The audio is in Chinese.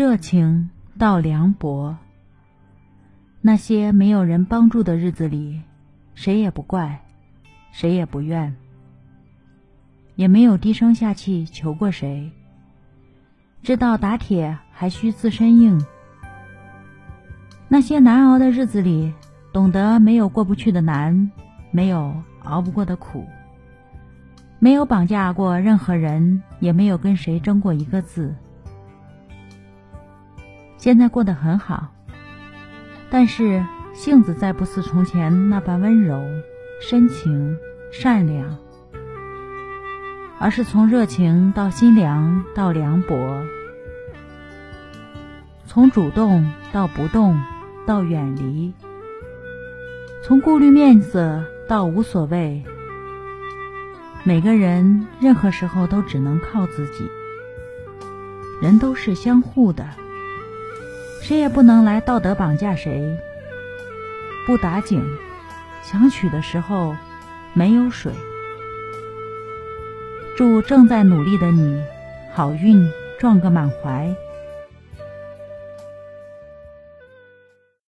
热情到凉薄。那些没有人帮助的日子里，谁也不怪，谁也不怨，也没有低声下气求过谁。知道打铁还需自身硬。那些难熬的日子里，懂得没有过不去的难，没有熬不过的苦。没有绑架过任何人，也没有跟谁争过一个字。现在过得很好，但是性子再不似从前那般温柔、深情、善良，而是从热情到心凉到凉薄，从主动到不动到远离，从顾虑面子到无所谓。每个人任何时候都只能靠自己，人都是相互的，谁也不能来道德绑架谁。不打井，想取的时候没有水。祝正在努力的你，好运撞个满怀。